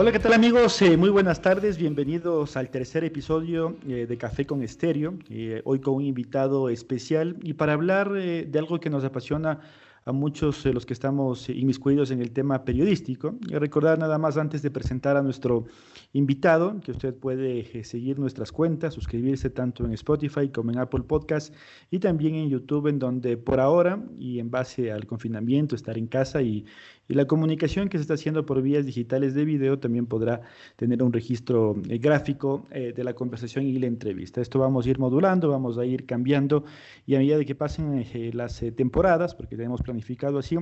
Hola, ¿qué tal amigos? Eh, muy buenas tardes, bienvenidos al tercer episodio eh, de Café con Estéreo, eh, hoy con un invitado especial y para hablar de algo que nos apasiona a muchos de los que estamos inmiscuidos en el tema periodístico. Y recordar nada más antes de presentar a nuestro invitado que usted puede seguir nuestras cuentas, suscribirse tanto en Spotify como en Apple Podcast y también en YouTube, en donde por ahora y en base al confinamiento, estar en casa y, y la comunicación que se está haciendo por vías digitales de video también podrá tener un registro eh, gráfico eh, de la conversación y la entrevista. Esto vamos a ir modulando, vamos a ir cambiando y a medida de que pasen eh, las temporadas, porque tenemos planificado así,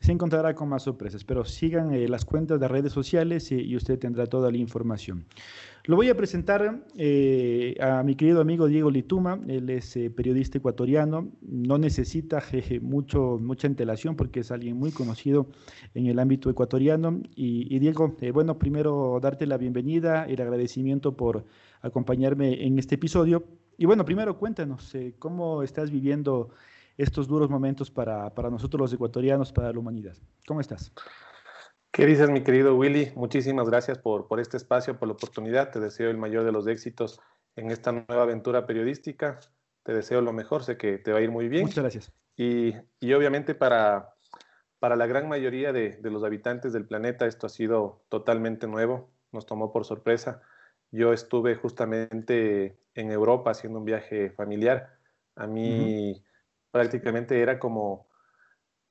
se encontrará con más sorpresas, pero sigan las cuentas de redes sociales y, usted tendrá toda la información. Lo voy a presentar eh, a mi querido amigo Diego Lituma, él es eh, periodista ecuatoriano, no necesita jeje, mucho, mucha antelación porque es alguien muy conocido en el ámbito ecuatoriano. Y, y Diego, eh, bueno, primero darte la bienvenida, el agradecimiento por acompañarme en este episodio. Y bueno, primero cuéntanos eh, cómo estás viviendo estos duros momentos para, para nosotros los ecuatorianos, para la humanidad. ¿Cómo estás? ¿Qué dices, mi querido Willy? Muchísimas gracias por, por este espacio, por la oportunidad. Te deseo el mayor de los éxitos en esta nueva aventura periodística. Te deseo lo mejor, sé que te va a ir muy bien. Muchas gracias. Y, y obviamente para, para la gran mayoría de, de, los habitantes del planeta esto ha sido totalmente nuevo, nos tomó por sorpresa. Yo estuve justamente en Europa haciendo un viaje familiar. A mí... Uh -huh prácticamente era como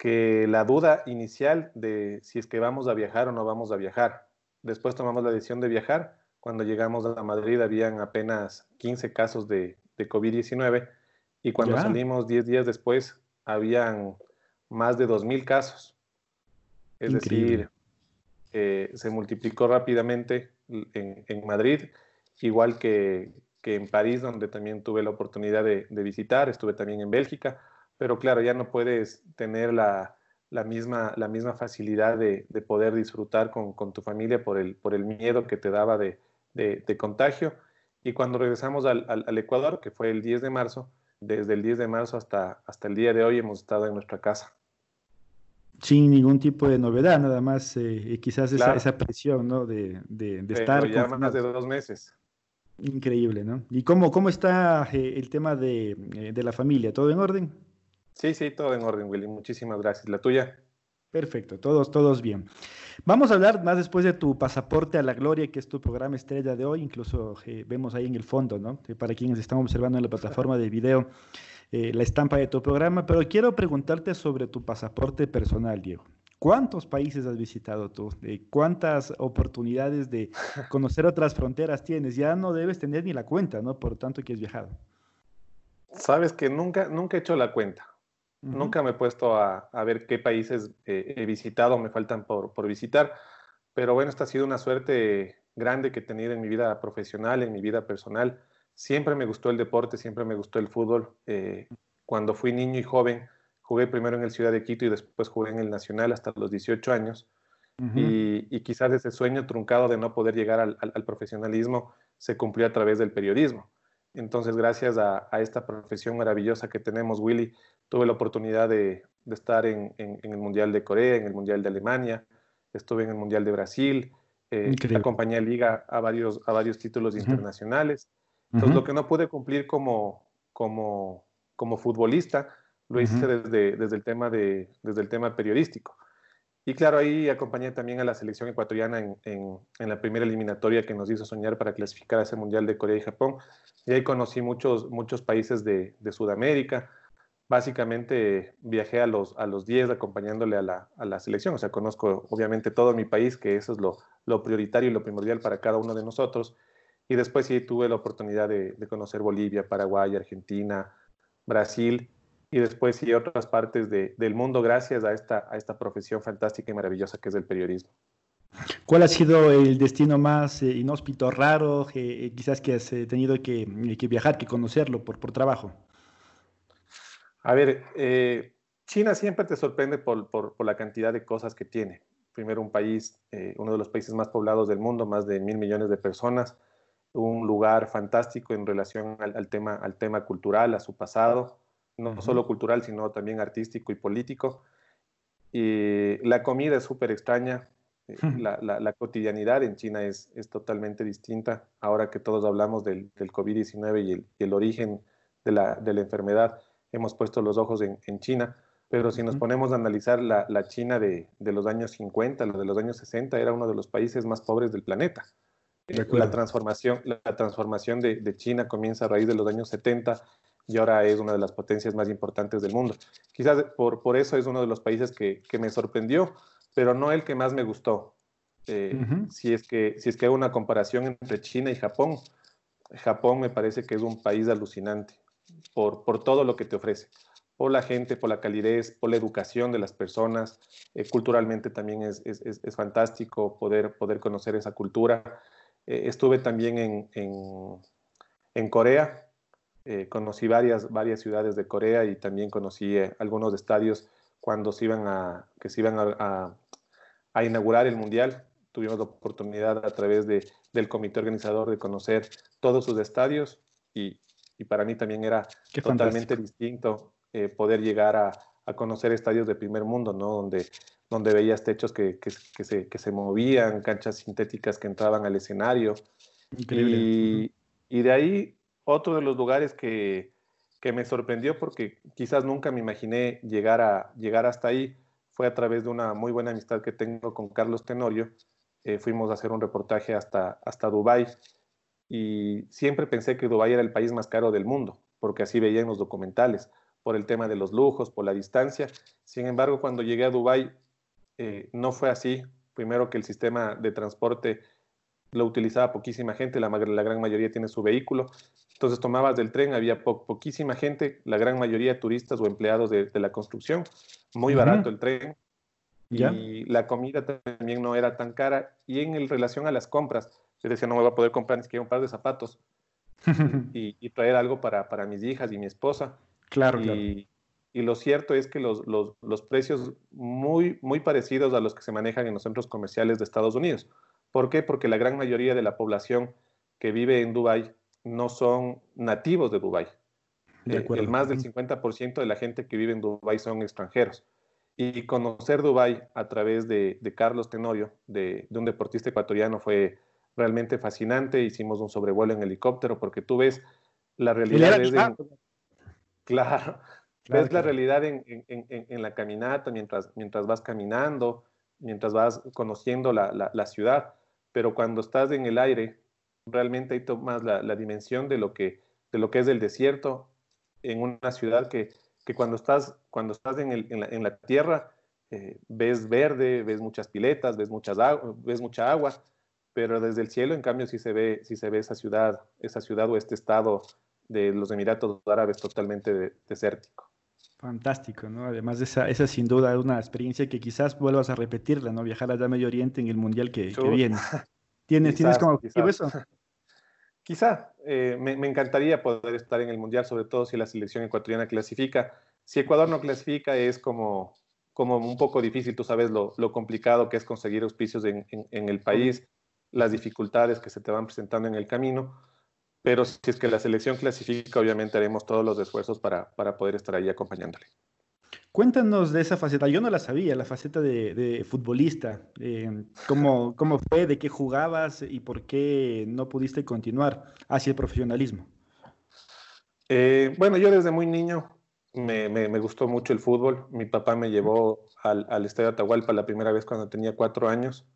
que la duda inicial de si es que vamos a viajar o no vamos a viajar. Después tomamos la decisión de viajar. Cuando llegamos a Madrid habían apenas 15 casos de, de COVID-19 y cuando salimos 10 días después habían más de 2.000 casos. Es Increíble. decir, eh, se multiplicó rápidamente en, en Madrid, igual que, que, en París, donde también tuve la oportunidad de, de visitar, estuve también en Bélgica pero claro, ya no puedes tener la, la, misma, la misma facilidad de, de poder disfrutar con, con, tu familia por el, por el miedo que te daba de, de, de contagio. Y cuando regresamos al, al, al, Ecuador, que fue el 10 de marzo, desde el 10 de marzo hasta, hasta el día de hoy hemos estado en nuestra casa. Sin ningún tipo de novedad, nada más eh, quizás claro. esa, esa, presión ¿no? de, de, de estar... Ya más de dos meses. Increíble, ¿no? ¿Y cómo, cómo está eh, el tema de, eh, de la familia? ¿Todo en orden? Sí, sí, todo en orden, Willy. Muchísimas gracias. ¿La tuya? Perfecto, todos, todos bien. Vamos a hablar más después de tu pasaporte a la gloria, que es tu programa estrella de hoy. Incluso eh, vemos ahí en el fondo, ¿no? Para quienes están observando en la plataforma de video eh, la estampa de tu programa. Pero quiero preguntarte sobre tu pasaporte personal, Diego. ¿Cuántos países has visitado tú? ¿Cuántas oportunidades de conocer otras fronteras tienes? Ya no debes tener ni la cuenta, ¿no? Por tanto que has viajado. Sabes que nunca, nunca he hecho la cuenta. Uh -huh. Nunca me he puesto a, a ver qué países eh, he visitado, me faltan por, por, visitar, pero bueno, esta ha sido una suerte grande que he tenido en mi vida profesional, en mi vida personal. Siempre me gustó el deporte, siempre me gustó el fútbol. Eh, cuando fui niño y joven, jugué primero en el Ciudad de Quito y después jugué en el Nacional hasta los 18 años. Uh -huh. y, y, quizás ese sueño truncado de no poder llegar al, al, al, profesionalismo se cumplió a través del periodismo. Entonces, gracias a, a esta profesión maravillosa que tenemos, Willy, tuve la oportunidad de, de estar en, en, en, el Mundial de Corea, en el Mundial de Alemania, estuve en el Mundial de Brasil, eh, acompañé a Liga a varios, a varios títulos uh -huh. internacionales. Entonces, uh -huh. lo que no pude cumplir como, como, como futbolista, lo hice uh -huh. desde, desde, el tema de, desde el tema periodístico. Y claro, ahí acompañé también a la selección ecuatoriana en, en, en, la primera eliminatoria que nos hizo soñar para clasificar a ese Mundial de Corea y Japón. Y ahí conocí muchos, muchos países de, de Sudamérica, básicamente viajé a los, a los 10 acompañándole a la, a la, selección, o sea, conozco obviamente todo mi país, que eso es lo, lo, prioritario y lo primordial para cada uno de nosotros, y después sí tuve la oportunidad de, conocer Bolivia, Paraguay, Argentina, Brasil, y después sí otras partes de, del mundo gracias a esta, a esta profesión fantástica y maravillosa que es el periodismo. ¿Cuál ha sido el destino más eh, inhóspito, raro, eh, quizás que has eh, tenido que, que, viajar, que conocerlo por, por trabajo? A ver, eh, China siempre te sorprende por, por, por, la cantidad de cosas que tiene. Primero, un país, eh, uno de los países más poblados del mundo, más de mil millones de personas, un lugar fantástico en relación al, al tema, al tema cultural, a su pasado, no uh -huh. solo cultural, sino también artístico y político. Y la comida es súper extraña. Eh, la, cotidianidad en China es, es, totalmente distinta. Ahora que todos hablamos del, del COVID-19 y el, el, origen de la, de la, enfermedad, hemos puesto los ojos en, en China. Pero si nos ponemos a analizar la, la China de, de, los años 50, la de los años 60, era uno de los países más pobres del planeta. Eh, la transformación, la transformación de, de, China comienza a raíz de los años 70 y ahora es una de las potencias más importantes del mundo. Quizás por, por eso es uno de los países que, que me sorprendió, pero no el que más me gustó. Eh, si, es que, si es que hay una comparación entre China y Japón, Japón me parece que es un país alucinante por, por todo lo que te ofrece, por la gente, por la calidez, por la educación de las personas. Eh, culturalmente también es, es, es, fantástico poder, poder conocer esa cultura. Eh, estuve también en, en, Corea, conocí varias, varias ciudades de Corea y también conocí algunos estadios cuando se iban a, que se iban a, a inaugurar el Mundial. Tuvimos la oportunidad a través de, del comité organizador de conocer todos sus estadios y, y para mí también era totalmente distinto eh, poder llegar a, a, conocer estadios de primer mundo, ¿no? Donde, donde veías techos que, que, que, se, que se movían, canchas sintéticas que entraban al escenario. Increíble. Y, y de ahí otro de los lugares que, que me sorprendió porque quizás nunca me imaginé llegar, a, llegar hasta ahí fue a través de una muy buena amistad que tengo con Carlos Tenorio. Eh, fuimos a hacer un reportaje hasta, hasta Dubái y siempre pensé que Dubái era el país más caro del mundo, porque así veía en los documentales, por el tema de los lujos, por la distancia. Sin embargo, cuando llegué a Dubái, eh, no fue así. Primero que el sistema de transporte lo utilizaba poquísima gente, la, la, gran mayoría tiene su vehículo. Entonces tomabas del tren, había poquísima gente, la gran mayoría turistas o empleados de, de la construcción, muy barato el tren. Y la comida también no era tan cara. Y en el, relación a las compras, yo decía, no me voy a poder comprar ni siquiera un par de zapatos y, y, traer algo para, para, mis hijas y mi esposa. Claro, y, claro. Y lo cierto es que los, los, los precios muy, muy parecidos a los que se manejan en los centros comerciales de Estados Unidos. ¿Por qué? Porque la gran mayoría de la población que vive en Dubái no son nativos de Dubái. De eh, el más del 50% de la gente que vive en Dubái son extranjeros. Y conocer Dubái a través de, de Carlos Tenorio, de, de, un deportista ecuatoriano, fue realmente fascinante. Hicimos un sobrevuelo en helicóptero porque tú ves la realidad. Desde, claro, claro, ves claro. la realidad en, en, en, en, la caminata mientras, mientras vas caminando, mientras vas conociendo la, la, la ciudad pero cuando estás en el aire, realmente ahí tomas la, la dimensión de lo, que, de lo que es el desierto en una ciudad que, que cuando estás, cuando estás en, el, en, la, en la, tierra eh, ves verde, ves muchas piletas, ves, muchas ves mucha agua, pero desde el cielo en cambio sí se ve, sí se ve esa ciudad, esa ciudad o este estado de los Emiratos Árabes totalmente de, desértico. Fantástico, ¿no? Además, esa, esa sin duda es una experiencia que quizás vuelvas a repetirla, ¿no? Viajar allá a Medio Oriente en el Mundial que, que viene. ¿Tienes, quizás, ¿Tienes como objetivo eso? Quizá, eh, me, me, encantaría poder estar en el Mundial, sobre todo si la selección ecuatoriana clasifica. Si Ecuador no clasifica es como, como un poco difícil, tú sabes lo, lo complicado que es conseguir auspicios en, en, en el país, las dificultades que se te van presentando en el camino pero si es que la selección clasifica, obviamente haremos todos los esfuerzos para, para poder estar ahí acompañándole. Cuéntanos de esa faceta, yo no la sabía, la faceta de, de futbolista. Eh, ¿cómo, ¿Cómo fue? ¿De qué jugabas? ¿Y por qué no pudiste continuar hacia el profesionalismo? Eh, bueno, yo desde muy niño me, me, me, gustó mucho el fútbol. Mi papá me llevó al, al Estadio Atahualpa la primera vez cuando tenía cuatro años.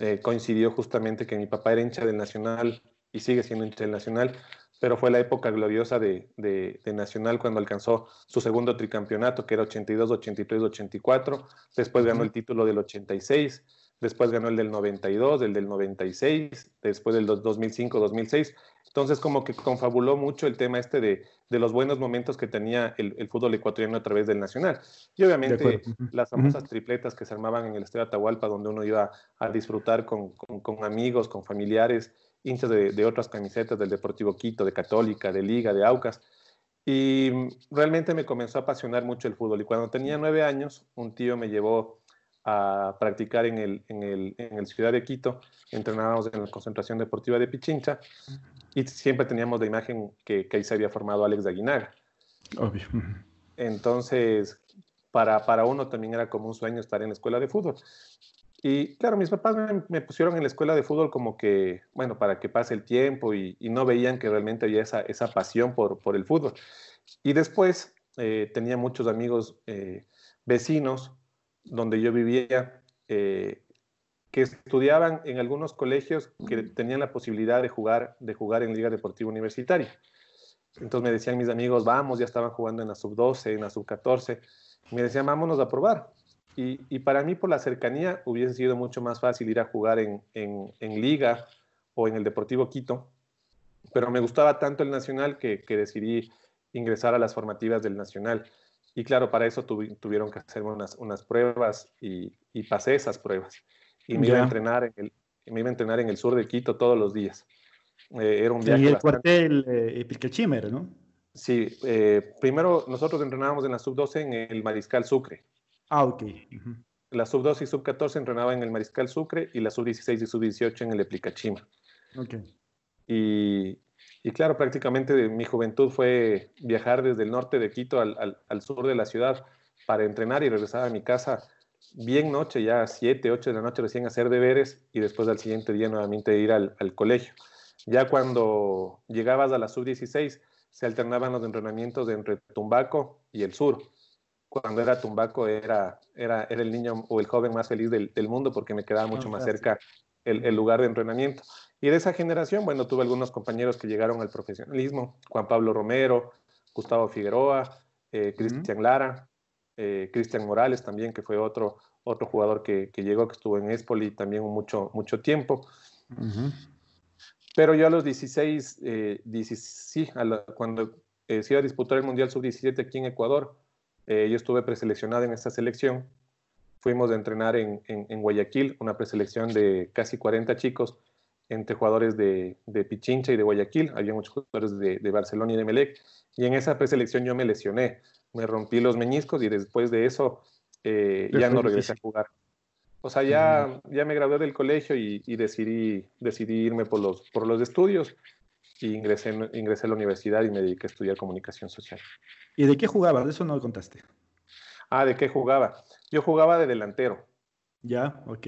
Eh, coincidió justamente que mi papá era hincha del Nacional y sigue siendo internacional, pero fue la época gloriosa de, de, de, Nacional cuando alcanzó su segundo tricampeonato, que era 82, 83, 84, después ganó el título del 86, después ganó el del 92, el del 96, después del 2005, 2006. Entonces como que confabuló mucho el tema este de, de los buenos momentos que tenía el, el, fútbol ecuatoriano a través del Nacional. Y obviamente las famosas tripletas que se armaban en el Estadio Atahualpa, donde uno iba a disfrutar con, con, con amigos, con familiares, hinchas de, de, otras camisetas del Deportivo Quito, de Católica, de Liga, de Aucas. Y realmente me comenzó a apasionar mucho el fútbol. Y cuando tenía nueve años, un tío me llevó a practicar en el, en el, en el Ciudad de Quito. Entrenábamos en la concentración deportiva de Pichincha y siempre teníamos la imagen que, que ahí se había formado Alex de Aguinaga. Obvio. Entonces, para, para uno también era como un sueño estar en la escuela de fútbol. Y claro, mis papás me, pusieron en la escuela de fútbol como que, bueno, para que pase el tiempo y, no veían que realmente había esa, esa pasión por, por, el fútbol. Y después eh, tenía muchos amigos eh, vecinos donde yo vivía eh, que estudiaban en algunos colegios que tenían la posibilidad de jugar, de jugar en Liga Deportiva Universitaria. Entonces me decían mis amigos, vamos, ya estaban jugando en la sub-12, en la sub-14. Me decían, vámonos a probar. Y, para mí, por la cercanía, hubiese sido mucho más fácil ir a jugar en, Liga o en el Deportivo Quito. Pero me gustaba tanto el Nacional que, decidí ingresar a las formativas del Nacional. Y claro, para eso tuvieron que hacer unas, unas pruebas y, pasé esas pruebas. Y me iba, a entrenar en el, me iba a entrenar en el sur de Quito todos los días. Eh, era un viaje. Y el cuartel eh, ¿no? Sí, eh, primero nosotros entrenábamos en la sub-12 en el Mariscal Sucre. Ah, ok. La sub-12 y sub-14 entrenaba en el Mariscal Sucre y la sub-16 y sub-18 en el Eplicachima. Ok. Y, y, claro, prácticamente mi juventud fue viajar desde el norte de Quito al, al, sur de la ciudad para entrenar y regresar a mi casa bien noche, ya 7, 8 de la noche recién hacer deberes y después al siguiente día nuevamente ir al, al colegio. Ya cuando llegabas a la sub-16 se alternaban los entrenamientos entre Tumbaco y el sur cuando era Tumbaco era, era, era el niño o el joven más feliz del, del mundo porque me quedaba mucho más cerca el, el, lugar de entrenamiento. Y de esa generación, bueno, tuve algunos compañeros que llegaron al profesionalismo, Juan Pablo Romero, Gustavo Figueroa, eh, Cristian Lara, eh, Cristian Morales también, que fue otro, otro jugador que, que, llegó, que estuvo en Espoli también mucho, mucho tiempo. Pero yo a los 16, eh, sí, cuando se iba a disputar el Mundial Sub-17 aquí en Ecuador, eh, yo estuve preseleccionado en esta selección. Fuimos a entrenar en, en, Guayaquil, una preselección de casi 40 chicos, entre jugadores de, de Pichincha y de Guayaquil. Había muchos jugadores de, de, Barcelona y de Melec. Y en esa preselección yo me lesioné, me rompí los meñiscos y después de eso eh, ya no regresé a jugar. O sea, ya, ya me gradué del colegio y, y, decidí, decidí irme por los, por los estudios y ingresé, ingresé a la universidad y me dediqué a estudiar comunicación social. ¿Y de qué jugaba? De eso no contaste. Ah, ¿de qué jugaba? Yo jugaba de delantero. Ya, ok.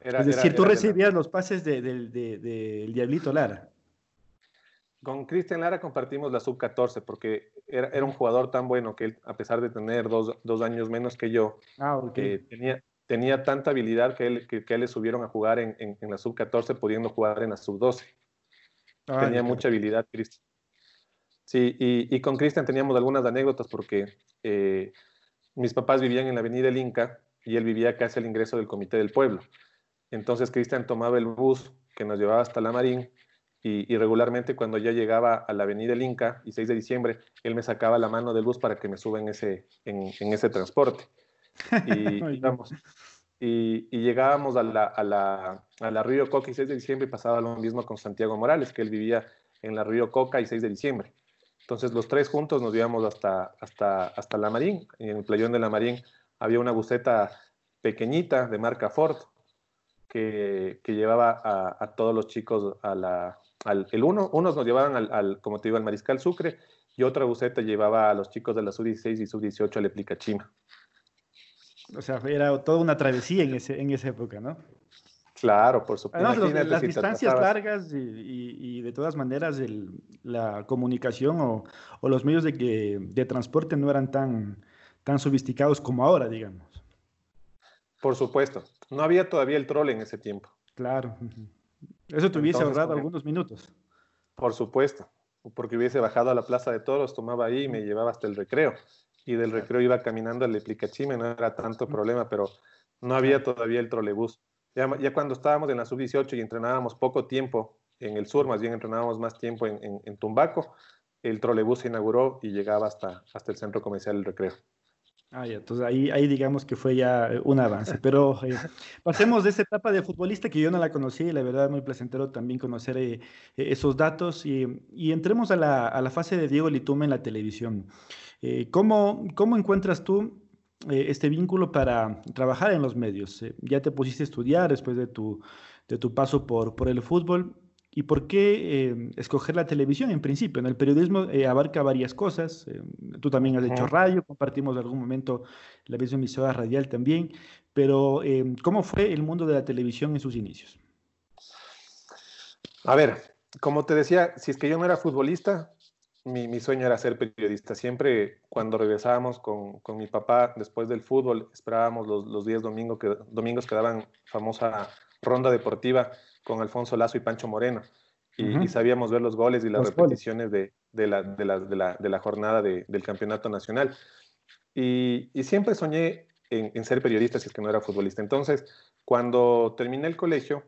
es decir, tú recibías los pases del de, Diablito Lara. Con Cristian Lara compartimos la sub-14 porque era, era, un jugador tan bueno que él, a pesar de tener dos, dos años menos que yo, ah, okay. tenía, tenía tanta habilidad que, él, que, que le subieron a jugar en, en, en la sub-14 pudiendo jugar en la sub-12. Tenía mucha habilidad, Cristian. Sí, y, con Cristian teníamos algunas anécdotas porque eh, mis papás vivían en la avenida El Inca y él vivía casi al ingreso del Comité del Pueblo. Entonces Cristian tomaba el bus que nos llevaba hasta la Marín y, regularmente cuando ya llegaba a la avenida El Inca y 6 de diciembre, él me sacaba la mano del bus para que me suba en ese, en, ese transporte. Y, y, llegábamos a la, a, la, a la Río Coca y 6 de diciembre y pasaba lo mismo con Santiago Morales, que él vivía en la Río Coca y 6 de diciembre. Entonces los tres juntos nos íbamos hasta, hasta, hasta la Marín. Y en el playón de la Marín había una buceta pequeñita de marca Ford que, que llevaba a, a, todos los chicos a la, al, el uno, unos nos llevaban al, al, como te digo, al Mariscal Sucre y otra buceta llevaba a los chicos de la Sub-16 y Sub-18 al Eplicachima. O sea, era toda una travesía en, ese, en esa época, ¿no? Claro, por supuesto. las distancias largas y, de todas maneras la comunicación o, los medios de, de, transporte no eran tan, tan sofisticados como ahora, digamos. Por supuesto. No había todavía el troll en ese tiempo. Claro. Eso te hubiese ahorrado algunos minutos. Por supuesto. Porque hubiese bajado a la Plaza de Toros, tomaba ahí y me llevaba hasta el recreo y del recreo iba caminando al Eplicachime, no era tanto problema, pero no había todavía el trolebús. Ya, ya cuando estábamos en la sub-18 y entrenábamos poco tiempo en el sur, más bien entrenábamos más tiempo en, en, Tumbaco, el trolebús se inauguró y llegaba hasta, hasta el centro comercial El Recreo. Ah, ya, entonces ahí, ahí digamos que fue ya un avance. Pero eh, pasemos de esa etapa de futbolista que yo no la conocí, y la verdad muy placentero también conocer eh, esos datos. Y, entremos a la, a la, fase de Diego Litume en la televisión. Eh, ¿cómo, ¿Cómo encuentras tú eh, este vínculo para trabajar en los medios? Eh, ya te pusiste a estudiar después de tu, de tu paso por, por el fútbol ¿Y por qué eh, escoger la televisión en principio? El periodismo eh, abarca varias cosas. Eh, tú también has hecho radio, compartimos en algún momento la misma emisora radial también. Pero, ¿cómo fue el mundo de la televisión en sus inicios? A ver, como te decía, si es que yo no era futbolista, mi, sueño era ser periodista. Siempre cuando regresábamos con, mi papá después del fútbol, esperábamos los, días domingo que, domingos que daban famosa ronda deportiva con Alfonso Lazo y Pancho Moreno. Y, sabíamos ver los goles y las repeticiones de, la, de, la, jornada del campeonato nacional. Y, siempre soñé en, ser periodista si es que no era futbolista. Entonces, cuando terminé el colegio,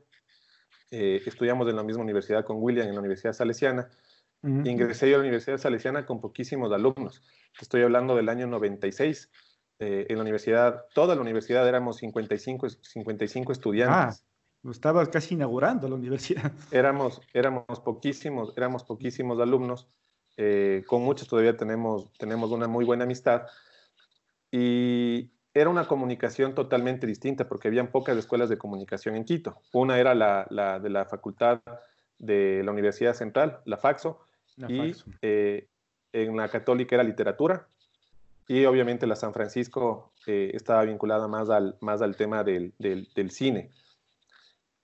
eh, estudiamos en la misma universidad con William, en la Universidad Salesiana. Ingresé yo a la Universidad Salesiana con poquísimos alumnos. Estoy hablando del año 96. Eh, en la universidad, toda la universidad éramos 55, 55 estudiantes. Ah. Estabas casi inaugurando la universidad. Éramos, éramos poquísimos, éramos poquísimos alumnos. Eh, con muchos todavía tenemos, tenemos una muy buena amistad. Y era una comunicación totalmente distinta porque habían pocas escuelas de comunicación en Quito. Una era la, la de la facultad de la Universidad Central, la Faxo, y eh, en la católica era literatura. Y obviamente la San Francisco eh, estaba vinculada más al, más al tema del, del, del cine.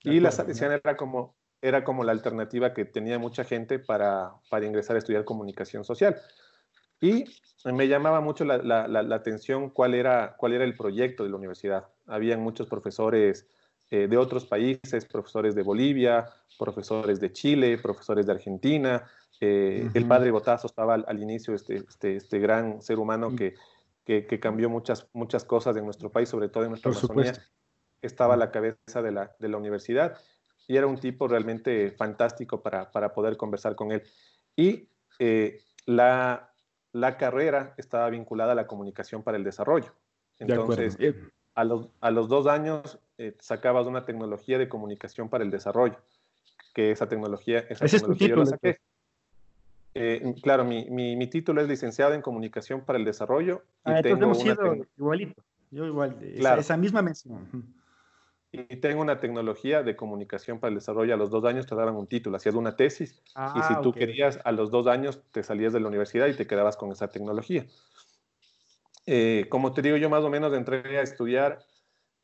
Y la Salesiana era como, era como la alternativa que tenía mucha gente para, para ingresar a estudiar comunicación social. Y me llamaba mucho la, la, la, atención cuál era, cuál era el proyecto de la universidad. Habían muchos profesores eh, de otros países, profesores de Bolivia, profesores de Chile, profesores de Argentina. Eh, el padre Botazo estaba al, inicio, este, este, este, gran ser humano mm. que, que, que, cambió muchas, muchas cosas en nuestro país, sobre todo en nuestra Estaba a la cabeza de la, de la universidad y era un tipo realmente fantástico para, para poder conversar con él. Y eh, la, la, carrera estaba vinculada a la comunicación para el desarrollo. Entonces, a los, a los, dos años eh, sacabas una tecnología de comunicación para el desarrollo, que esa tecnología, esa ¿Ese tecnología es saqué. Eh, claro, mi, mi, mi, título es licenciado en comunicación para el desarrollo. Y ah, tengo hemos sido igualito. Yo igual, claro. esa, esa misma mención y tengo una tecnología de comunicación para el desarrollo. A los dos años te daban un título, hacías una tesis y si ah, tú querías, a los dos años te salías de la universidad y te quedabas con esa tecnología. Eh, como te digo, yo más o menos entré a estudiar,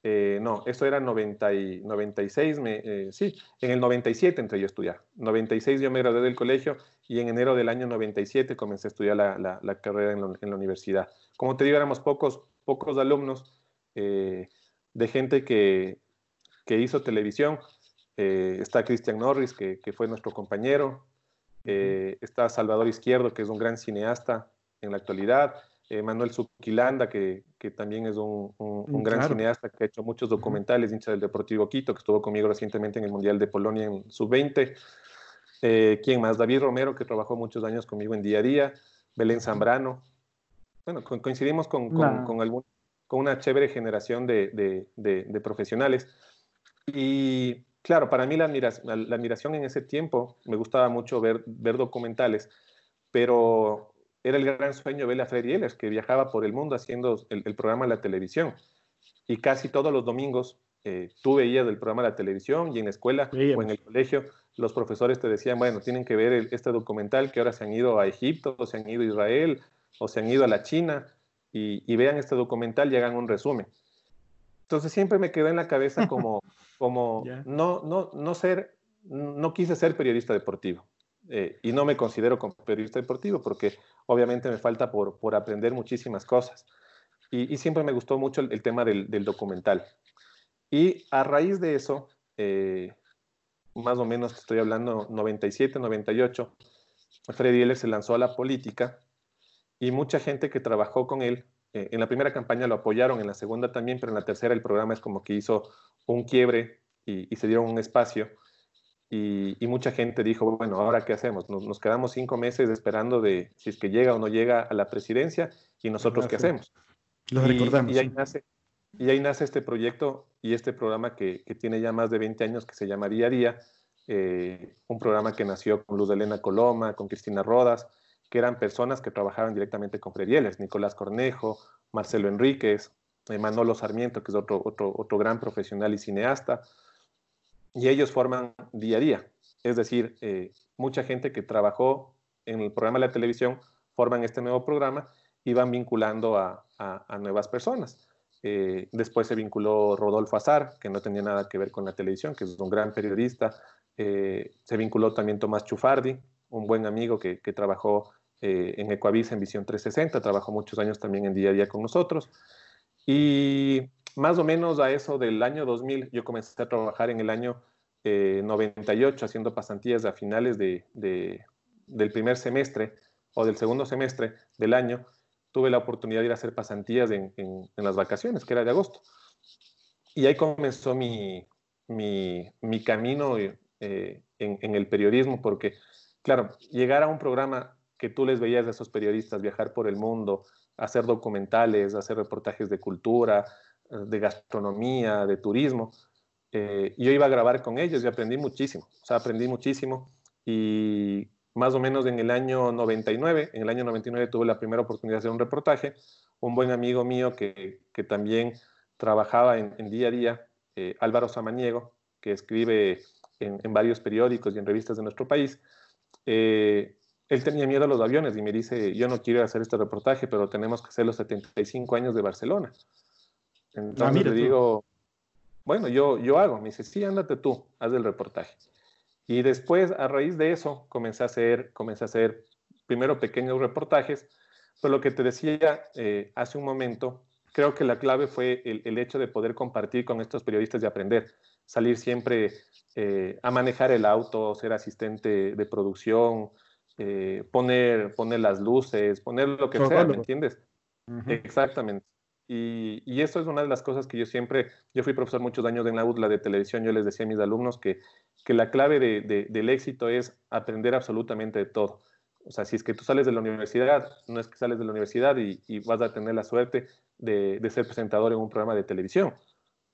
eh, no, esto era 90 y, 96, me, eh, sí, en el 97 entré yo a estudiar. 96 yo me gradué del colegio y en enero del año 97 comencé a estudiar la, la, la carrera en, en, la universidad. Como te digo, éramos pocos, pocos alumnos de gente que, que hizo televisión. Eh, está Cristian Norris, que, fue nuestro compañero. Eh, está Salvador Izquierdo, que es un gran cineasta en la actualidad. Eh, Manuel Zuquilanda, que, también es un, mm, gran cineasta que ha hecho muchos documentales, hincha del Deportivo Quito, que estuvo conmigo recientemente en el Mundial de Polonia en Sub-20. ¿Quién más? David Romero, que trabajó muchos años conmigo en día a día. Belén Zambrano. Bueno, coincidimos con, con, una chévere generación de, de profesionales. Y claro, para mí la, admiración en ese tiempo, me gustaba mucho ver, ver documentales, pero era el gran sueño ver a Freddy Ehlers, que viajaba por el mundo haciendo el, programa de la televisión. Y casi todos los domingos eh, tú veías el programa de la televisión y en la escuela o en el colegio los profesores te decían, bueno, tienen que ver este documental que ahora se han ido a Egipto, o se han ido a Israel, o se han ido a la China, y, y vean este documental y hagan un resumen. Entonces siempre me quedó en la cabeza como, como no, no, no ser, no quise ser periodista deportivo. Eh, y no me considero como periodista deportivo porque obviamente me falta por, por aprender muchísimas cosas. Y, siempre me gustó mucho el, tema del, del, documental. Y a raíz de eso, eh, más o menos estoy hablando 97, 98, Freddy Heller se lanzó a la política y mucha gente que trabajó con él eh, en la primera campaña lo apoyaron, en la segunda también, pero en la tercera el programa es como que hizo un quiebre y, se dieron un espacio. Y, mucha gente dijo, bueno, ¿ahora qué hacemos? Nos, quedamos cinco meses esperando de si es que llega o no llega a la presidencia y nosotros qué hacemos. Lo recordamos. Y ahí, nace, y ahí nace este proyecto y este programa que, tiene ya más de 20 años que se llama Día a Día, eh, un programa que nació con Luz de Elena Coloma, con Cristina Rodas, que eran personas que trabajaban directamente con Fredieles, Nicolás Cornejo, Marcelo Enríquez, eh, Manolo Sarmiento, que es otro, otro, otro gran profesional y cineasta, y ellos forman día a día. es decir, eh, mucha gente que trabajó en el programa de la televisión forman este nuevo programa y van vinculando a, nuevas personas. Eh, después se vinculó Rodolfo Azar, que no tenía nada que ver con la televisión, que es un gran periodista. Eh, se vinculó también Tomás Chufardi, un buen amigo que, trabajó en Ecoavis en Visión 360, trabajó muchos años también en día a día con nosotros. Y más o menos a eso del año 2000, yo comencé a trabajar en el año 98 haciendo pasantías a finales de, del primer semestre o del segundo semestre del año, tuve la oportunidad de ir a hacer pasantías en, en, las vacaciones, que era de agosto. Y ahí comenzó mi, mi, mi camino eh, en, el periodismo, porque, claro, llegar a un programa que tú les veías a esos periodistas viajar por el mundo, hacer documentales, hacer reportajes de cultura, de gastronomía, de turismo, eh, yo iba a grabar con ellos y aprendí muchísimo, o sea, aprendí muchísimo. Y más o menos en el año 99, en el año 99 tuve la primera oportunidad de hacer un reportaje, un buen amigo mío que, que también trabajaba en, día a día, eh, Álvaro Samaniego, que escribe en, en, varios periódicos y en revistas de nuestro país, eh, él tenía miedo a los aviones y me dice, yo no quiero hacer este reportaje, pero tenemos que hacer los 75 años de Barcelona. Ah, Entonces le digo, bueno, yo, yo hago. Me dice, sí, ándate tú, haz el reportaje. Y después, a raíz de eso, comencé a hacer, comencé a hacer primero pequeños reportajes, pero lo que te decía eh, hace un momento, creo que la clave fue el, hecho de poder compartir con estos periodistas y aprender, salir siempre eh, a manejar el auto, ser asistente de producción, eh, poner, poner las luces, poner lo que sea, ¿me entiendes? Exactamente. Y, y, eso es una de las cosas que yo siempre, yo fui profesor muchos años en la UDLA de televisión, yo les decía a mis alumnos que, que la clave de, del éxito es aprender absolutamente de todo. O sea, si es que tú sales de la universidad, no es que sales de la universidad y, y vas a tener la suerte de, de, ser presentador en un programa de televisión.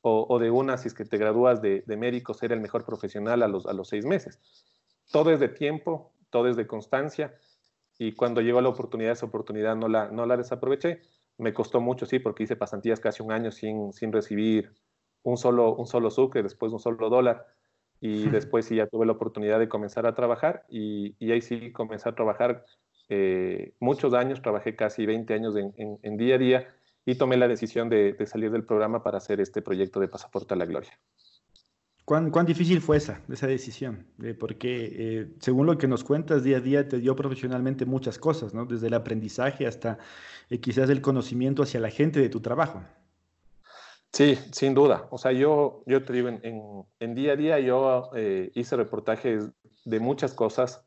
O, o, de una, si es que te gradúas de, de, médico, ser el mejor profesional a los, a los seis meses. Todo es de tiempo, todo es de constancia. Y cuando llegó la oportunidad, esa oportunidad no la, no la desaproveché me costó mucho, sí, porque hice pasantías casi un año sin, sin recibir un solo, un solo sucre, después un solo dólar. Y después sí ya tuve la oportunidad de comenzar a trabajar y, y ahí sí comencé a trabajar eh, muchos años, trabajé casi 20 años en, en, día a día y tomé la decisión de, de, salir del programa para hacer este proyecto de Pasaporte a la Gloria. ¿Cuán, difícil fue esa, esa decisión? Eh, porque eh, según lo que nos cuentas, día a día te dio profesionalmente muchas cosas, ¿no? Desde el aprendizaje hasta eh, quizás el conocimiento hacia la gente de tu trabajo. Sí, sin duda. O sea, yo, yo te digo, en, en, día a día yo hice reportajes de muchas cosas.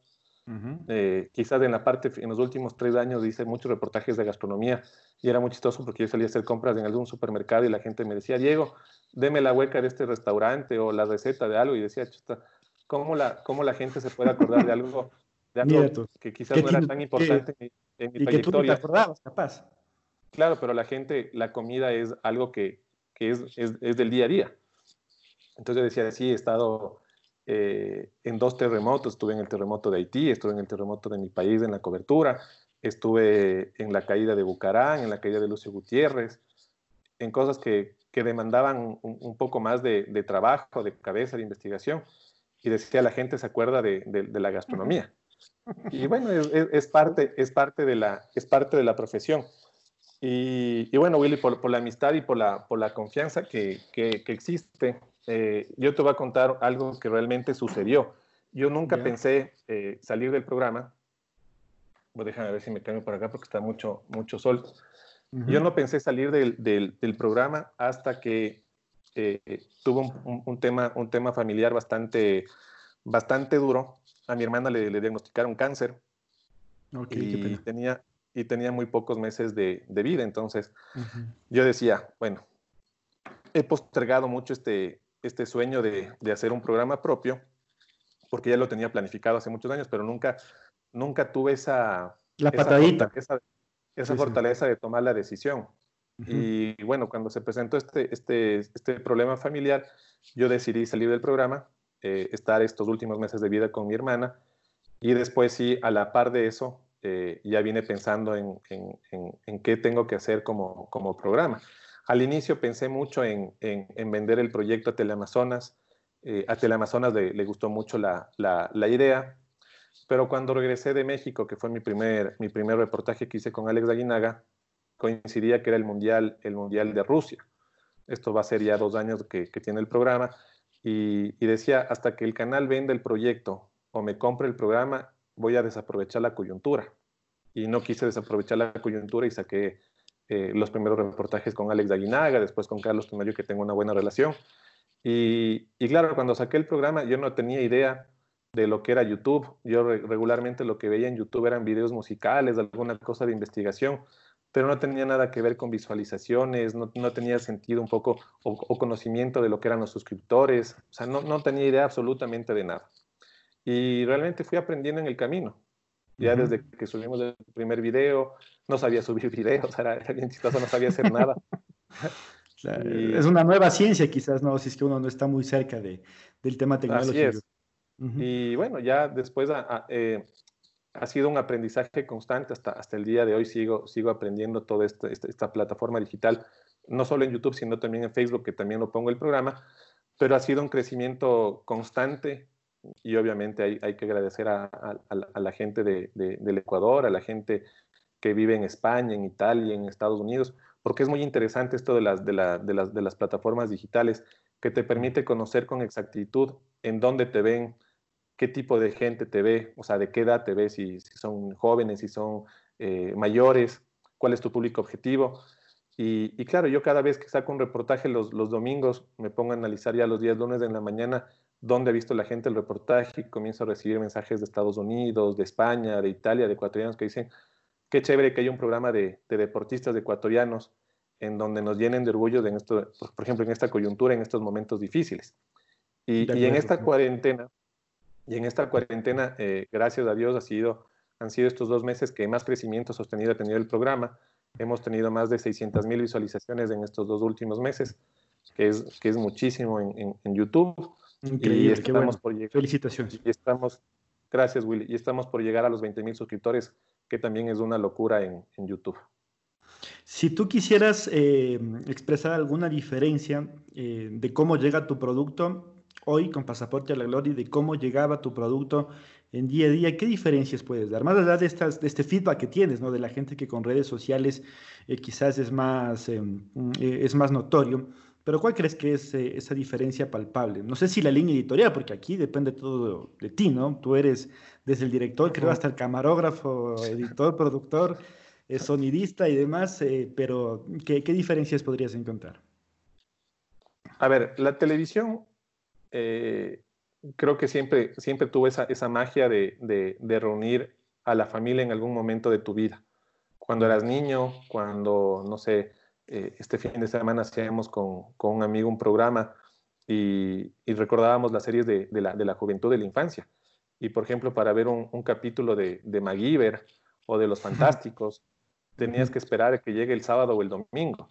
Quizás en la parte, en los últimos tres años hice muchos reportajes de gastronomía y era muy chistoso porque yo salía a hacer compras en algún supermercado y la gente me decía, Diego, deme la hueca de este restaurante o la receta de algo y decía, chuta, ¿cómo la, cómo la gente se puede acordar de algo, de algo que quizás no era tan importante en, en, mi y trayectoria? Que tú no te acordabas, capaz. Claro, pero la gente, la comida es algo que, que es, es, es, del día a día. Entonces yo decía, sí, he estado eh, en dos terremotos, estuve en el terremoto de Haití, estuve en el terremoto de mi país en la cobertura, estuve en la caída de Bucarán, en la caída de Lucio Gutiérrez, en cosas que, que demandaban un, poco más de, de, trabajo, de cabeza, de investigación. Y decía, la gente se acuerda de, de, la gastronomía. Y bueno, es, es, parte, es, parte de la, es parte de la profesión. Y, y bueno, Willy, por, por, la amistad y por la, por la confianza que, que, que existe, eh, yo te voy a contar algo que realmente sucedió. Yo nunca yeah. pensé eh, salir del programa. Voy a dejar ver si me cambio por acá porque está mucho, mucho sol. Uh -huh. Yo no pensé salir del, del, del programa hasta que eh, tuvo un, un, tema, un tema familiar bastante, bastante duro. A mi hermana le, le diagnosticaron cáncer okay, y, tenía, y tenía muy pocos meses de, de vida. Entonces uh -huh. yo decía, bueno, he postergado mucho este, este sueño de, de, hacer un programa propio porque ya lo tenía planificado hace muchos años, pero nunca, nunca tuve esa... La patadita. Esa, esa sí, fortaleza sí. de tomar la decisión. Uh -huh. Y bueno, cuando se presentó este, este, este problema familiar, yo decidí salir del programa, eh, estar estos últimos meses de vida con mi hermana y después sí, a la par de eso, eh, ya vine pensando en, en, en, en, qué tengo que hacer como, como programa. Al inicio pensé mucho en, en vender el proyecto a Teleamazonas, Eh, a Teleamazonas le, gustó mucho la, idea, pero cuando regresé de México, que fue mi primer, reportaje que hice con Alex Aguinaga, coincidía que era el mundial, el mundial de Rusia. Esto va a ser ya dos años que, tiene el programa. Y, decía, hasta que el canal venda el proyecto o me compre el programa, voy a desaprovechar la coyuntura. Y no quise desaprovechar la coyuntura y saqué eh, los primeros reportajes con Alex Aguinaga, después con Carlos Tomayo, que tengo una buena relación. Y, y, claro, cuando saqué el programa, yo no tenía idea de lo que era YouTube. Yo re regularmente lo que veía en YouTube eran videos musicales, alguna cosa de investigación pero no tenía nada que ver con visualizaciones, no, no tenía sentido un poco o, o, conocimiento de lo que eran los suscriptores, o sea, no, no, tenía idea absolutamente de nada. Y realmente fui aprendiendo en el camino. Ya uh -huh. desde que subimos el primer video, no sabía subir videos, era, era bien chistoso, no sabía hacer nada. y, es una nueva ciencia quizás, ¿no? Si es que uno no está muy cerca de, del tema tecnológico. Así es. Uh -huh. Y bueno, ya después a, a, eh, ha sido un aprendizaje constante hasta, hasta el día de hoy. Sigo, sigo aprendiendo toda esta, esta, esta, plataforma digital, no solo en YouTube, sino también en Facebook, que también lo pongo el programa, pero ha sido un crecimiento constante y obviamente hay, hay que agradecer a, a, a la gente de, de, del Ecuador, a la gente que vive en España, en Italia, en Estados Unidos, porque es muy interesante esto de las, de, la, de, las, de las plataformas digitales que te permite conocer con exactitud en dónde te ven, qué tipo de gente te ve, o sea, de qué edad te ve, si, son jóvenes, si son eh, mayores, cuál es tu público objetivo. Y, y, claro, yo cada vez que saco un reportaje los, los, domingos, me pongo a analizar ya los días lunes en la mañana dónde ha visto la gente el reportaje y comienzo a recibir mensajes de Estados Unidos, de España, de Italia, de ecuatorianos que dicen, qué chévere que haya un programa de, de deportistas de ecuatorianos en donde nos llenen de orgullo, de esto, por ejemplo, en esta coyuntura, en estos momentos difíciles. Y, y en esta cuarentena, y en esta cuarentena, eh, gracias a Dios, ha sido, han sido estos dos meses que más crecimiento sostenido ha tenido el programa. Hemos tenido más de 600 mil visualizaciones en estos dos últimos meses, que es, que es muchísimo en, en, en YouTube. Increíble, y estamos bueno. por llegar, Felicitaciones. Y estamos, gracias, Willy. Y estamos por llegar a los 20 mil suscriptores, que también es una locura en, en YouTube. Si tú quisieras eh, expresar alguna diferencia eh, de cómo llega tu producto hoy con Pasaporte a la Gloria de cómo llegaba tu producto en día a día, ¿qué diferencias puedes dar? Más allá de, de este feedback que tienes, ¿no? De la gente que con redes sociales eh, quizás es más, em, es más notorio, pero ¿cuál crees que es eh, esa diferencia palpable? No sé si la línea editorial, porque aquí depende todo de, ti, ¿no? Tú eres desde el director, creo, hasta el camarógrafo, editor, productor, eh, sonidista y demás, eh, pero ¿qué, ¿qué diferencias podrías encontrar? A ver, la televisión creo que siempre, siempre tuve esa, esa magia de, de, de, reunir a la familia en algún momento de tu vida. Cuando eras niño, cuando, no sé, eh, este fin de semana hacíamos con, con un amigo un programa y, y recordábamos las series de, de, la, de la juventud de la infancia. Y, por ejemplo, para ver un, un capítulo de, de MacGyver o de Los Fantásticos, tenías que esperar a que llegue el sábado o el domingo.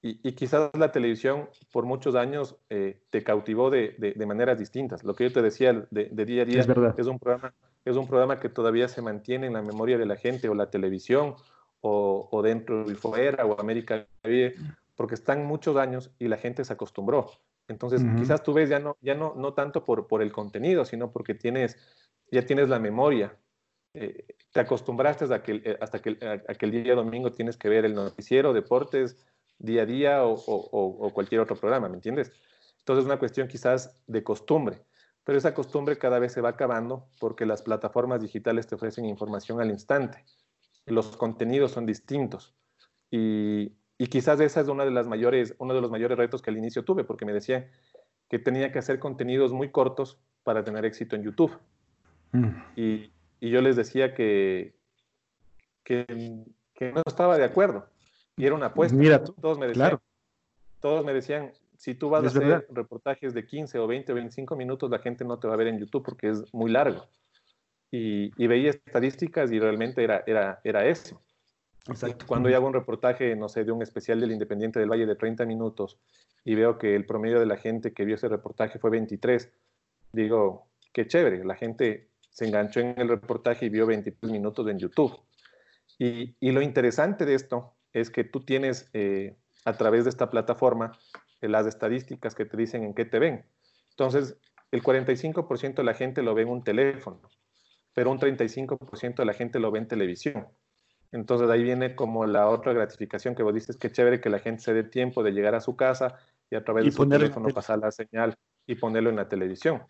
Y, y, quizás la televisión por muchos años eh, te cautivó de, de, de, maneras distintas. Lo que yo te decía de, de día a día es, es, un programa, es un programa que todavía se mantiene en la memoria de la gente, o la televisión, o, o dentro y fuera, o América porque están muchos años y la gente se acostumbró. Entonces, uh -huh. quizás tú ves ya no, ya no, no tanto por, por el contenido, sino porque tienes, ya tienes la memoria. Eh, te acostumbraste hasta que, eh, hasta que, a, a que el día domingo tienes que ver el noticiero, deportes, día a día o, o, o, cualquier otro programa, ¿me entiendes? Entonces es una cuestión quizás de costumbre, pero esa costumbre cada vez se va acabando porque las plataformas digitales te ofrecen información al instante, los contenidos son distintos y, y quizás esa es una de las mayores, uno de los mayores retos que al inicio tuve porque me decían que tenía que hacer contenidos muy cortos para tener éxito en YouTube. Mm. Y, y, yo les decía que, que, que no estaba de acuerdo y era una apuesta. Mira tú, todos me decían, claro. todos me decían, si tú vas es a hacer verdad. reportajes de 15 o 20 o 25 minutos, la gente no te va a ver en YouTube porque es muy largo. Y, y veía estadísticas y realmente era, era, era eso. Exacto. Cuando yo hago un reportaje, no sé, de un especial del Independiente del Valle de 30 minutos y veo que el promedio de la gente que vio ese reportaje fue 23, digo, qué chévere, la gente se enganchó en el reportaje y vio 23 minutos en YouTube. Y, y lo interesante de esto es que tú tienes eh, a través de esta plataforma eh, las estadísticas que te dicen en qué te ven. Entonces, el 45% de la gente lo ve en un teléfono, pero un 35% de la gente lo ve en televisión. Entonces ahí viene como la otra gratificación que vos dices, que chévere que la gente se dé tiempo de llegar a su casa y a través de su teléfono pasar la señal y ponerlo en la televisión.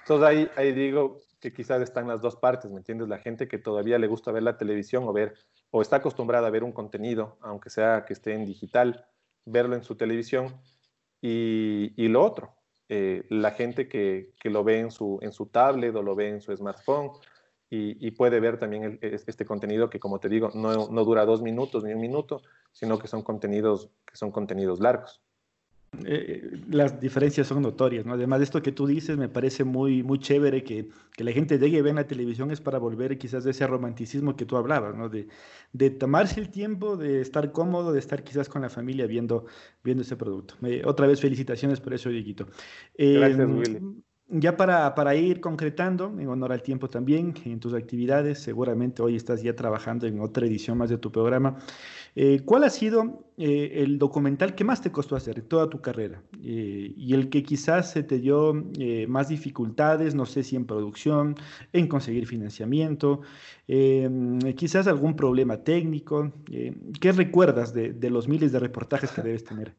Entonces ahí, ahí digo que quizás están las dos partes, ¿me entiendes? La gente que todavía le gusta ver la televisión o ver, o está acostumbrada a ver un contenido, aunque sea que esté en digital, verlo en su televisión. Y, y lo otro, eh, la gente que, que, lo ve en su, en su tablet o lo ve en su smartphone y, puede ver también este contenido que, como te digo, no, no dura dos minutos ni un minuto, sino que son contenidos, que son contenidos largos. Eh, las diferencias son notorias, ¿no? Además de esto que tú dices, me parece muy, muy chévere que, que la gente llegue a ver la televisión es para volver quizás de ese romanticismo que tú hablabas, ¿no? De, de tomarse el tiempo, de estar cómodo, de estar quizás con la familia viendo, viendo ese producto. otra vez, felicitaciones por eso, Dieguito. Gracias, em, Willy. Ya para, para, ir concretando, en honor al tiempo también, en tus actividades, seguramente hoy estás ya trabajando en otra edición más de tu programa. Eh, ¿Cuál ha sido eh, el documental que más te costó hacer en toda tu carrera? Eh, y el que quizás se te dio más dificultades, no sé si en producción, en conseguir financiamiento, quizás algún problema técnico. ¿Qué recuerdas de, de los miles de reportajes que debes tener?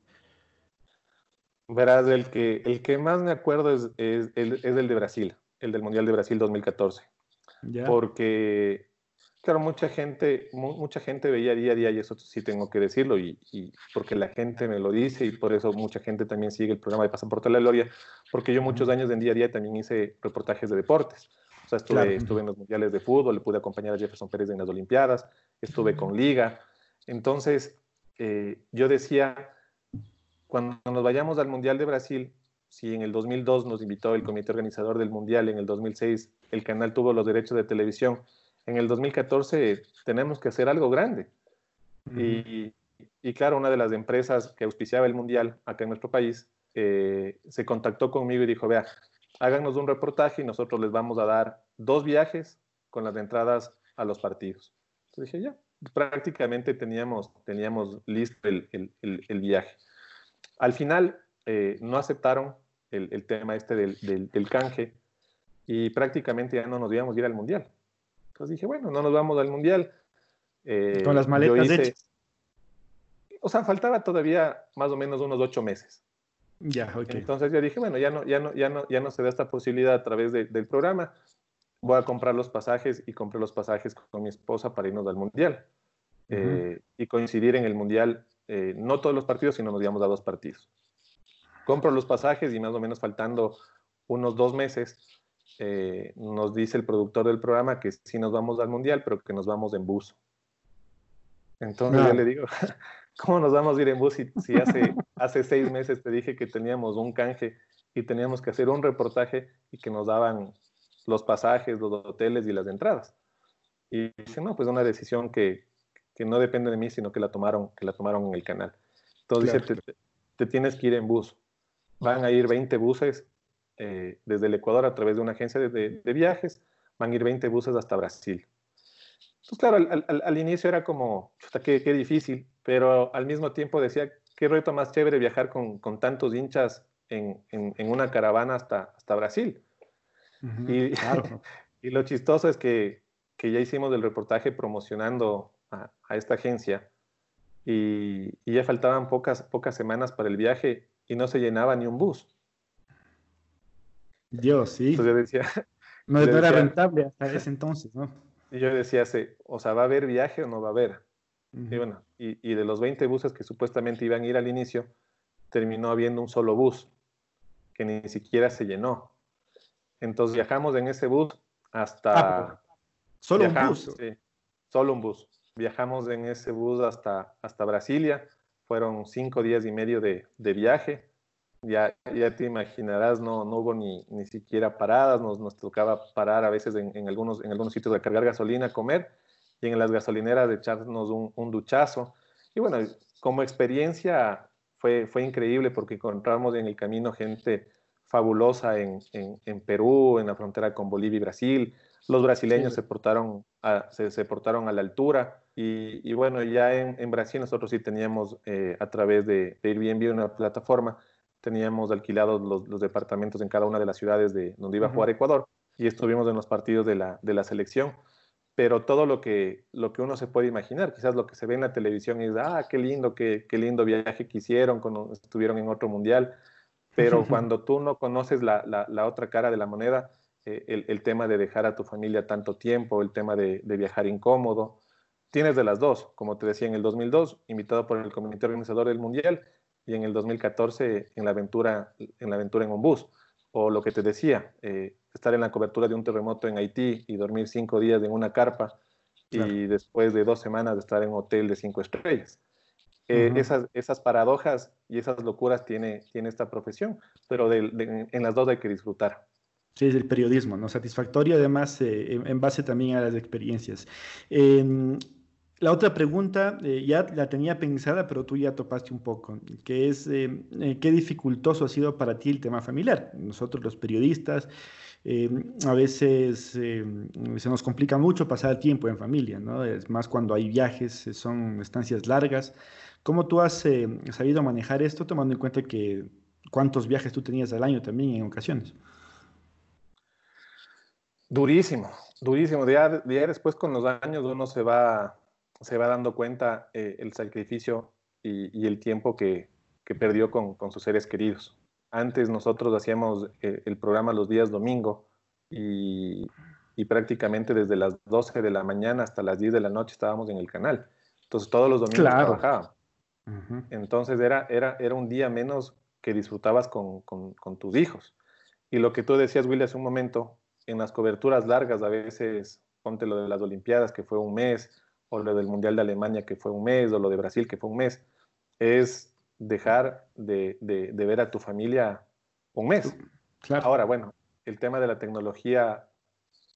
Verás, el que, el que más me acuerdo es, es, el, es el de Brasil, el del Mundial de Brasil 2014. Porque, claro, mucha gente, mucha gente veía día a día, y eso sí tengo que decirlo, y, y, porque la gente me lo dice, y por eso mucha gente también sigue el programa de Pasaporte a la Gloria, porque yo muchos años en día a día también hice reportajes de deportes. O sea, estuve, estuve en los mundiales de fútbol, le pude acompañar a Jefferson Pérez en las Olimpiadas, estuve con Liga. Entonces, eh, yo decía, cuando nos vayamos al Mundial de Brasil, si en el 2002 nos invitó el comité organizador del Mundial, en el 2006 el canal tuvo los derechos de televisión, en el 2014 tenemos que hacer algo grande. y, y, claro, una de las empresas que auspiciaba el Mundial acá en nuestro país eh, se contactó conmigo y dijo, vea, háganos un reportaje y nosotros les vamos a dar dos viajes con las entradas a los partidos. Entonces dije, ya, prácticamente teníamos, teníamos listo el, el, el viaje. Al final eh, no aceptaron el, tema este del, canje y prácticamente ya no nos íbamos a ir al mundial. Entonces dije, bueno, no nos vamos al mundial. Eh, Con las maletas hechas. O sea, faltaba todavía más o menos unos ocho meses. Ya, ok. Entonces yo dije, bueno, ya no, ya no, ya no, ya no se da esta posibilidad a través del programa. Voy a comprar los pasajes y compré los pasajes con mi esposa para irnos al mundial. Eh, y coincidir en el mundial eh, no todos los partidos, sino nos íbamos a dos partidos. Compro los pasajes y más o menos faltando unos dos meses, eh, nos dice el productor del programa que sí nos vamos al mundial, pero que nos vamos en bus. Entonces yo le digo, ¿cómo nos vamos a ir en bus si, si hace, hace seis meses te dije que teníamos un canje y teníamos que hacer un reportaje y que nos daban los pasajes, los hoteles y las entradas? Y dice, no, pues una decisión que, que no depende de mí, sino que la tomaron, que la tomaron en el canal. Entonces dice, te, tienes que ir en bus. Van a ir 20 buses eh, desde el Ecuador a través de una agencia de, viajes, van a ir 20 buses hasta Brasil. Entonces, claro, al, inicio era como, qué, qué, difícil, pero al mismo tiempo decía, qué reto más chévere viajar con, con tantos hinchas en, en, una caravana hasta, hasta Brasil. y, y, lo chistoso es que, que ya hicimos el reportaje promocionando a, esta agencia y, ya faltaban pocas, pocas semanas para el viaje y no se llenaba ni un bus. Dios, sí. Entonces yo decía... No, era rentable hasta ese entonces, ¿no? Y yo decía, o sea, ¿va a haber viaje o no va a haber? Y bueno, y, de los 20 buses que supuestamente iban a ir al inicio, terminó habiendo un solo bus, que ni siquiera se llenó. Entonces viajamos en ese bus hasta... Ah, solo un bus. Sí, solo un bus. Viajamos en ese bus hasta, hasta Brasilia, fueron cinco días y medio de, de viaje. Ya, ya te imaginarás, no, no hubo ni, ni siquiera paradas, nos, nos tocaba parar a veces en, en, algunos, en algunos sitios de cargar gasolina, comer, y en las gasolineras echarnos un, un duchazo. Y bueno, como experiencia fue, fue increíble porque encontramos en el camino gente fabulosa en, en, en, Perú, en la frontera con Bolivia y Brasil. Los brasileños se, portaron a, se, se, portaron a la altura. Y, bueno, ya en, Brasil nosotros sí teníamos eh, a través de, de Airbnb una plataforma, teníamos alquilados los, departamentos en cada una de las ciudades de donde iba a jugar Ecuador y estuvimos en los partidos de la, de la selección. Pero todo lo que, lo que uno se puede imaginar, quizás lo que se ve en la televisión es, ah, qué lindo, qué, qué lindo viaje que hicieron cuando estuvieron en otro mundial. Pero cuando tú no conoces la, la, otra cara de la moneda, eh, el, el, tema de dejar a tu familia tanto tiempo, el tema de, de, viajar incómodo, tienes de las dos, como te decía en el 2002, invitado por el comité organizador del Mundial, y en el 2014 en la aventura en, la aventura en un bus. O lo que te decía, eh, estar en la cobertura de un terremoto en Haití y dormir cinco días en una carpa y después de dos semanas de estar en un hotel de cinco estrellas. Eh, esas, esas paradojas y esas locuras tiene, tiene esta profesión, pero en las dos hay que disfrutar. Sí, es el periodismo, ¿no? Satisfactorio además eh, en, base también a las experiencias. Em, la otra pregunta eh, ya la tenía pensada, pero tú ya topaste un poco, que es eh, eh, qué dificultoso ha sido para ti el tema familiar. Nosotros los periodistas a veces se nos complica mucho pasar tiempo en familia, ¿no? Es más cuando hay viajes, son estancias largas. ¿Cómo tú has sabido manejar esto tomando en cuenta que cuántos viajes tú tenías al año también en ocasiones? Durísimo, durísimo. Día después con los años uno se va se va dando cuenta eh, el sacrificio y, el tiempo que, perdió con, sus seres queridos. Antes nosotros hacíamos eh, el programa los días domingo y, prácticamente desde las 12 de la mañana hasta las 10 de la noche estábamos en el canal. Entonces todos los domingos trabajábamos. Entonces era, era, era un día menos que disfrutabas con, con, tus hijos. Y lo que tú decías, Willy, hace un momento, en las coberturas largas, a veces, ponte lo de las Olimpiadas, que fue un mes, o lo del Mundial de Alemania que fue un mes, o lo de Brasil que fue un mes, es dejar de, ver a tu familia un mes. Ahora, bueno, el tema de la tecnología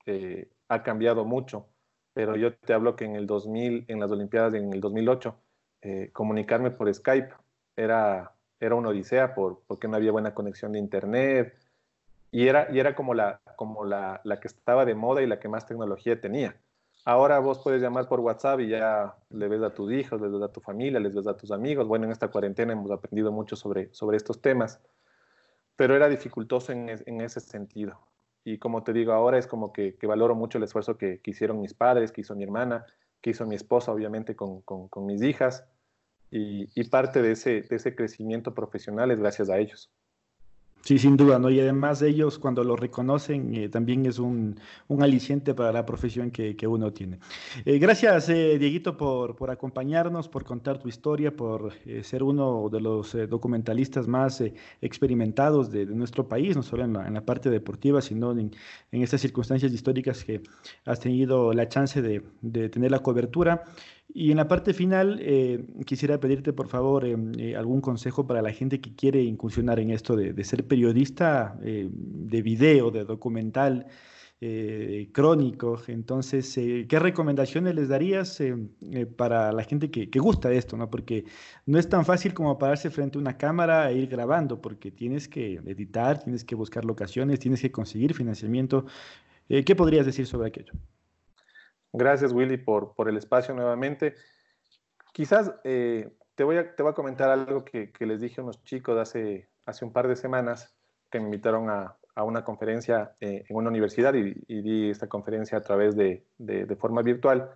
eh, ha cambiado mucho, pero yo te hablo que en el 2000, en las Olimpiadas en el 2008, eh, comunicarme por Skype era, era una odisea por, porque no había buena conexión de internet y era, y era como, la, como la, la que estaba de moda y la que más tecnología tenía. Ahora vos puedes llamar por WhatsApp y ya le ves a tus hijos, les ves a tu familia, les ves a tus amigos. Bueno, en esta cuarentena hemos aprendido mucho sobre, sobre estos temas, pero era dificultoso en, en ese sentido. Y como te digo, ahora es como que, valoro mucho el esfuerzo que, que, hicieron mis padres, que hizo mi hermana, que hizo mi esposa, obviamente, con, con, con mis hijas. Y, y, parte de ese, de ese crecimiento profesional es gracias a ellos. Sí, sin duda, ¿no? Y además ellos cuando lo reconocen eh, también es un, un, aliciente para la profesión que, que uno tiene. Eh, gracias, eh, Dieguito, por, por, acompañarnos, por contar tu historia, por ser uno de los documentalistas más experimentados de, nuestro país, no solo en la, en la parte deportiva, sino en, en, estas circunstancias históricas que has tenido la chance de, de tener la cobertura. Y en la parte final, eh, quisiera pedirte, por favor, eh, eh, algún consejo para la gente que quiere incursionar en esto de, ser periodista de video, de documental, crónico. Entonces, ¿qué recomendaciones les darías para la gente que, que, gusta esto? ¿no? Porque no es tan fácil como pararse frente a una cámara e ir grabando, porque tienes que editar, tienes que buscar locaciones, tienes que conseguir financiamiento. ¿Qué podrías decir sobre aquello? Gracias, Willy, por, por el espacio nuevamente. Quizás eh, te, voy a, te voy a comentar algo que, que, les dije a unos chicos hace, hace un par de semanas que me invitaron a, a una conferencia eh, en una universidad y, di esta conferencia a través de, de, forma virtual.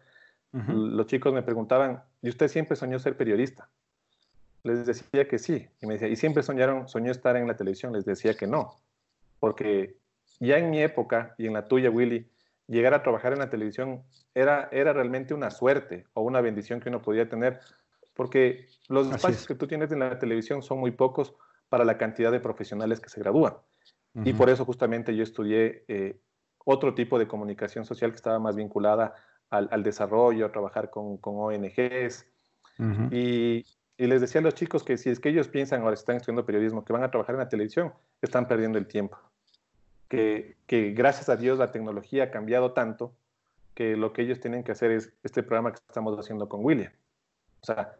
Los chicos me preguntaban, ¿y usted siempre soñó ser periodista? Les decía que sí. Y me decía, ¿y siempre soñaron, soñó estar en la televisión? Les decía que no. Porque ya en mi época y en la tuya, Willy, llegar a trabajar en la televisión era, era realmente una suerte o una bendición que uno podía tener, porque los espacios que tú tienes en la televisión son muy pocos para la cantidad de profesionales que se gradúan. Y por eso justamente yo estudié eh, otro tipo de comunicación social que estaba más vinculada al, desarrollo, a trabajar con, con ONGs. y, y, les decía a los chicos que si es que ellos piensan ahora están estudiando periodismo, que van a trabajar en la televisión, están perdiendo el tiempo que, gracias a Dios la tecnología ha cambiado tanto que lo que ellos tienen que hacer es este programa que estamos haciendo con William. O sea,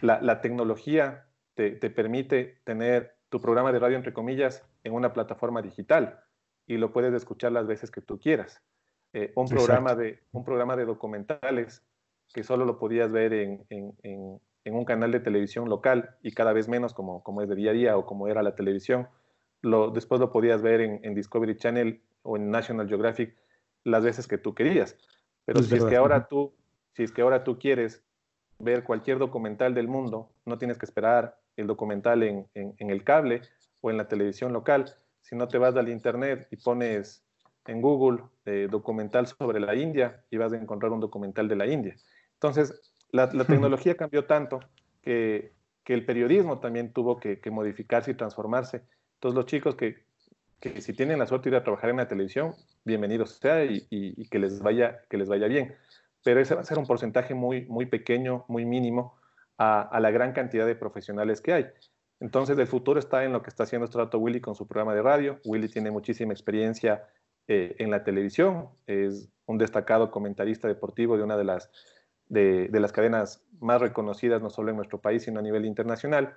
la, tecnología te, permite tener tu programa de radio, entre comillas, en una plataforma digital y lo puedes escuchar las veces que tú quieras. Eh, un, programa de, un programa de documentales que solo lo podías ver en, en un canal de televisión local y cada vez menos como, como es de día a día o como era la televisión, lo, después lo podías ver en, Discovery Channel o en National Geographic las veces que tú querías. Pero si es, que ahora tú, si es que ahora tú quieres ver cualquier documental del mundo, no tienes que esperar el documental en, en el cable o en la televisión local, si no te vas al internet y pones en Google eh, documental sobre la India y vas a encontrar un documental de la India. Entonces, la, tecnología cambió tanto que, el periodismo también tuvo que, modificarse y transformarse. Entonces, los chicos que, si tienen la suerte de ir a trabajar en la televisión, bienvenidos sea y, que, les vaya, que les vaya bien. Pero ese va a ser un porcentaje muy, muy pequeño, muy mínimo a, la gran cantidad de profesionales que hay. Entonces, el futuro está en lo que está haciendo Strato Willy con su programa de radio. Willy tiene muchísima experiencia eh, en la televisión, es un destacado comentarista deportivo de una de las, de, las cadenas más reconocidas, no solo en nuestro país, sino a nivel internacional.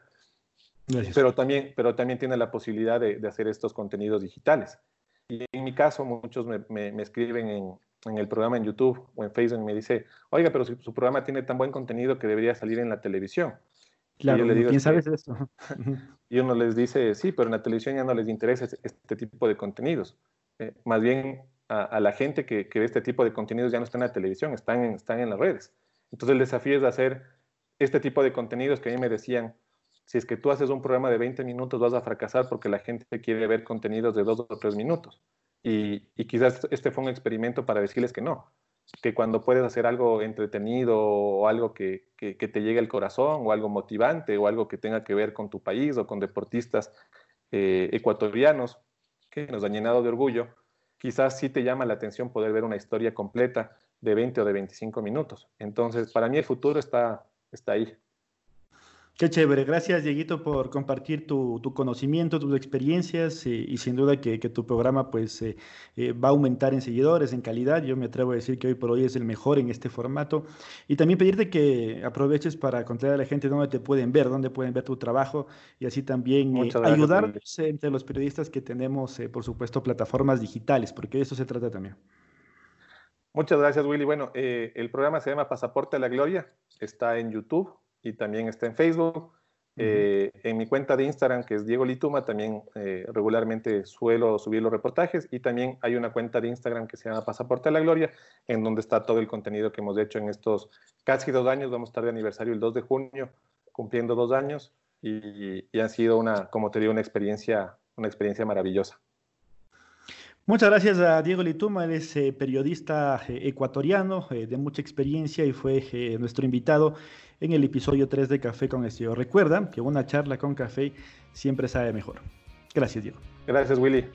Pero también, pero también tiene la posibilidad de, hacer estos contenidos digitales. Y en mi caso, muchos me, escriben en, en, el programa en YouTube o en Facebook y me dice, oiga, pero su, programa tiene tan buen contenido que debería salir en la televisión. Claro, digo, ¿quién sabe eso? y uno les dice, sí, pero en la televisión ya no les interesa este tipo de contenidos. Eh, más bien a, la gente que, ve este tipo de contenidos ya no está en la televisión, están en, están en las redes. Entonces el desafío es hacer este tipo de contenidos que a mí me decían, si es que tú haces un programa de 20 minutos vas a fracasar porque la gente quiere ver contenidos de 2 o 3 minutos. Y, y, quizás este fue un experimento para decirles que no, que cuando puedes hacer algo entretenido o algo que, que, te llegue al corazón o algo motivante o algo que tenga que ver con tu país o con deportistas eh, ecuatorianos, que nos ha llenado de orgullo, quizás sí te llama la atención poder ver una historia completa de 20 o de 25 minutos. Entonces, para mí el futuro está, está ahí. Qué chévere. Gracias, Dieguito, por compartir tu, conocimiento, tus experiencias eh, y sin duda que, tu programa pues eh, eh, va a aumentar en seguidores, en calidad. Yo me atrevo a decir que hoy por hoy es el mejor en este formato. Y también pedirte que aproveches para contar a la gente dónde te pueden ver, dónde pueden ver tu trabajo y así también ayudarnos entre los periodistas que tenemos, por supuesto, plataformas digitales, porque de eso se trata también. Muchas gracias, Willy. Bueno, el programa se llama Pasaporte a la Gloria, está en YouTube y también está en Facebook. Eh, en mi cuenta de Instagram, que es Diego Lituma, también eh, regularmente suelo subir los reportajes y también hay una cuenta de Instagram que se llama Pasaporte a la Gloria, en donde está todo el contenido que hemos hecho en estos casi dos años. Vamos a estar de aniversario el 2 de junio, cumpliendo dos años y, y ha sido una, como te digo, una experiencia, una experiencia maravillosa. Muchas gracias a Diego Lituma, él es eh, periodista ecuatoriano de mucha experiencia y fue nuestro invitado en el episodio 3 de Café con Estilo. Recuerda que una charla con café siempre sabe mejor. Gracias, Diego. Gracias, Willy.